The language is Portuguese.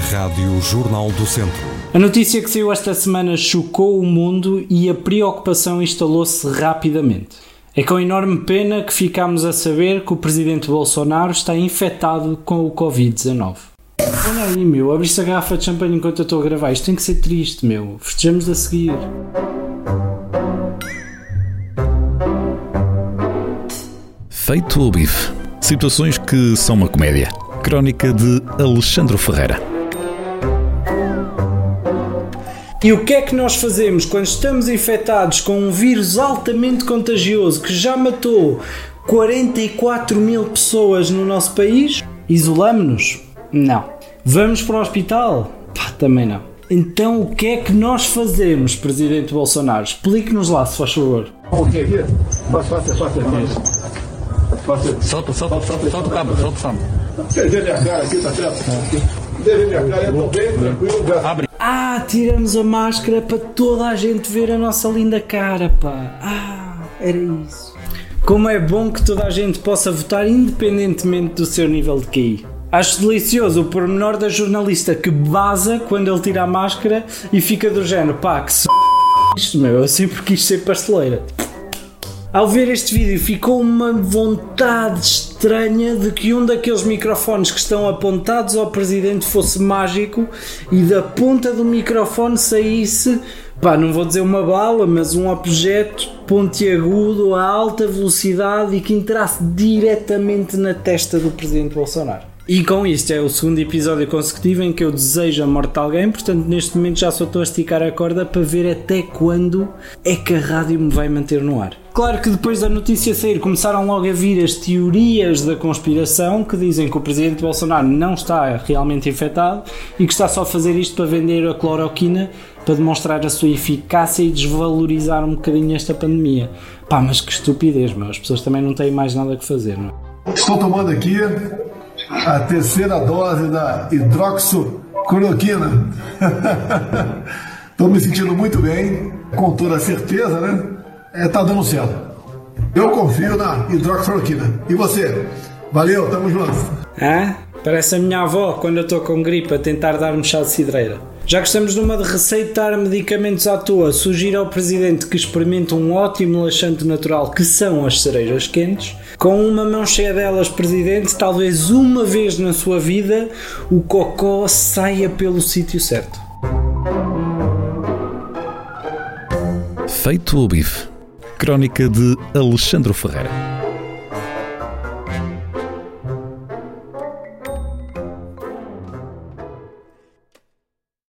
Rádio Jornal do Centro. A notícia que saiu esta semana chocou o mundo e a preocupação instalou-se rapidamente. É com enorme pena que ficámos a saber que o presidente Bolsonaro está infectado com o Covid-19. Olha aí, meu, abriste a garrafa de champanhe enquanto eu estou a gravar. Isto tem que ser triste, meu. Festejamos a seguir. Feito o bife. Situações que são uma comédia. Crónica de Alexandre Ferreira. E o que é que nós fazemos quando estamos infectados com um vírus altamente contagioso que já matou 44 mil pessoas no nosso país? Isolamos-nos? Não. Vamos para o hospital? Pá, também não. Então o que é que nós fazemos, Presidente Bolsonaro? Explique-nos lá, se faz favor. Faça, faça. Faça. Solta, solta, solta, solta o cabo, solta o cabo. Vê minha cara aqui, tá certo? Ah, tiramos a máscara para toda a gente ver a nossa linda cara, pá. Ah, era isso. Como é bom que toda a gente possa votar independentemente do seu nível de QI. Acho delicioso o pormenor da jornalista que baza quando ele tira a máscara e fica do género, pá, que s... isto, meu, eu sempre quis ser pasteleira. Ao ver este vídeo ficou uma vontade estranha de que um daqueles microfones que estão apontados ao presidente fosse mágico e da ponta do microfone saísse, pá, não vou dizer uma bala, mas um objeto pontiagudo a alta velocidade e que entrasse diretamente na testa do presidente Bolsonaro. E com isto é o segundo episódio consecutivo em que eu desejo a morte de alguém, portanto neste momento já só estou a esticar a corda para ver até quando é que a rádio me vai manter no ar. Claro que depois da notícia sair começaram logo a vir as teorias da conspiração que dizem que o presidente Bolsonaro não está realmente infectado e que está só a fazer isto para vender a cloroquina para demonstrar a sua eficácia e desvalorizar um bocadinho esta pandemia. Pá, mas que estupidez, meu. As pessoas também não têm mais nada que fazer, não é? Estou tomando aqui a terceira dose da hidroxicloroquina. Estou me sentindo muito bem, com toda certeza, né? É, tá dando certo. Eu confio na hidroxicloroquina. E você? Valeu, tamo junto. Hã? Parece a minha avó quando eu estou com gripe a tentar dar-me chá de cidreira. Já que estamos numa de receitar medicamentos à toa, sugiro ao Presidente que experimente um ótimo laxante natural que são as cerejas quentes. Com uma mão cheia delas, Presidente, talvez uma vez na sua vida o cocó saia pelo sítio certo. Feito o bife. Crónica de Alexandre Ferreira.